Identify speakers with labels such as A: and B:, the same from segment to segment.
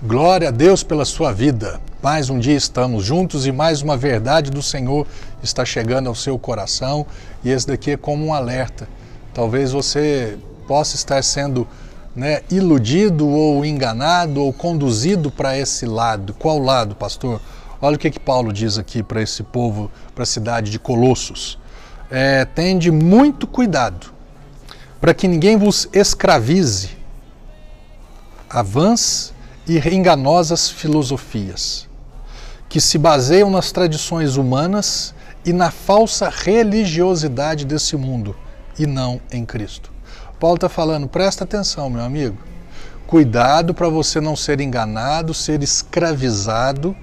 A: Glória a Deus pela sua vida. Mais um dia estamos juntos e mais uma verdade do Senhor está chegando ao seu coração e esse daqui é como um alerta. Talvez você possa estar sendo né, iludido ou enganado ou conduzido para esse lado. Qual lado, pastor? Olha o que, que Paulo diz aqui para esse povo, para a cidade de Colossos. É, tende muito cuidado para que ninguém vos escravize. Avance e enganosas filosofias, que se baseiam nas tradições humanas e na falsa religiosidade desse mundo, e não em Cristo. Paulo está falando, presta atenção, meu amigo. Cuidado para você não ser enganado, ser escravizado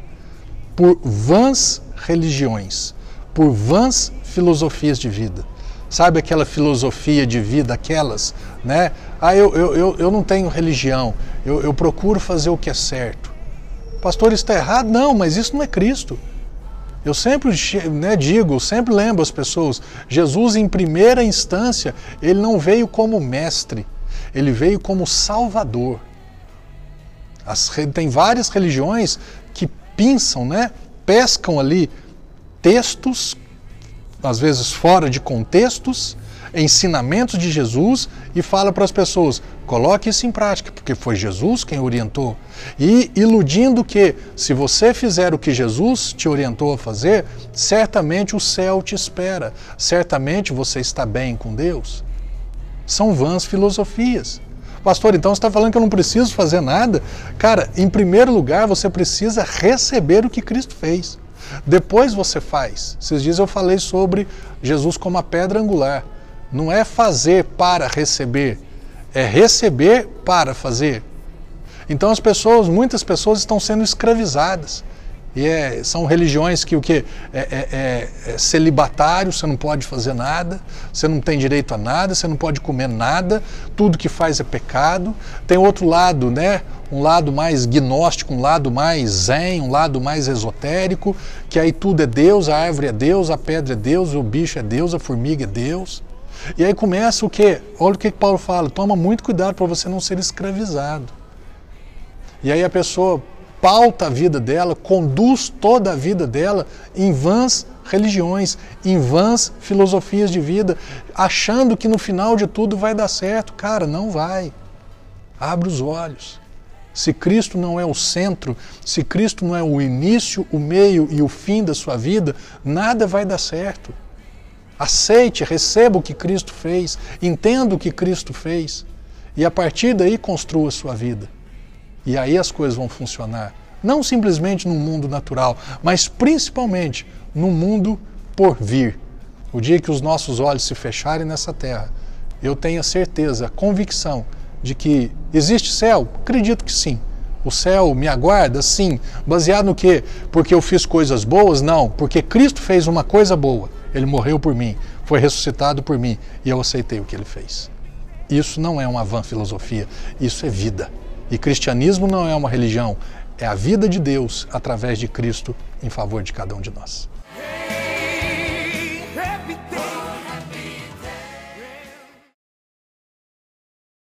A: por vãs religiões, por vãs filosofias de vida. Sabe aquela filosofia de vida, aquelas, né? Ah, eu, eu, eu, eu não tenho religião, eu, eu procuro fazer o que é certo. Pastor, isso está errado? Não, mas isso não é Cristo. Eu sempre né, digo, sempre lembro as pessoas, Jesus em primeira instância, ele não veio como mestre, ele veio como salvador. As, tem várias religiões que pinçam, né, pescam ali textos às vezes fora de contextos, ensinamentos de Jesus e fala para as pessoas: coloque isso em prática, porque foi Jesus quem orientou. E iludindo que, se você fizer o que Jesus te orientou a fazer, certamente o céu te espera, certamente você está bem com Deus. São vãs filosofias. Pastor, então você está falando que eu não preciso fazer nada? Cara, em primeiro lugar, você precisa receber o que Cristo fez. Depois você faz. Esses dias eu falei sobre Jesus como a pedra angular. Não é fazer para receber, é receber para fazer. Então as pessoas, muitas pessoas estão sendo escravizadas. E é, são religiões que o que é, é, é, é, celibatário, você não pode fazer nada, você não tem direito a nada, você não pode comer nada, tudo que faz é pecado. Tem outro lado, né? Um lado mais gnóstico, um lado mais zen, um lado mais esotérico, que aí tudo é Deus, a árvore é Deus, a pedra é Deus, o bicho é Deus, a formiga é Deus. E aí começa o que? Olha o que Paulo fala: toma muito cuidado para você não ser escravizado. E aí a pessoa pauta a vida dela, conduz toda a vida dela em vãs religiões, em vãs filosofias de vida, achando que no final de tudo vai dar certo. Cara, não vai. Abre os olhos. Se Cristo não é o centro, se Cristo não é o início, o meio e o fim da sua vida, nada vai dar certo. Aceite, receba o que Cristo fez, entenda o que Cristo fez e a partir daí construa a sua vida. E aí as coisas vão funcionar. Não simplesmente no mundo natural, mas principalmente no mundo por vir. O dia que os nossos olhos se fecharem nessa terra, eu tenho a certeza, a convicção de que existe céu? Acredito que sim. O céu me aguarda? Sim. Baseado no quê? Porque eu fiz coisas boas? Não. Porque Cristo fez uma coisa boa. Ele morreu por mim, foi ressuscitado por mim e eu aceitei o que ele fez. Isso não é uma vã filosofia, isso é vida. E cristianismo não é uma religião, é a vida de Deus através de Cristo em favor de cada um de nós.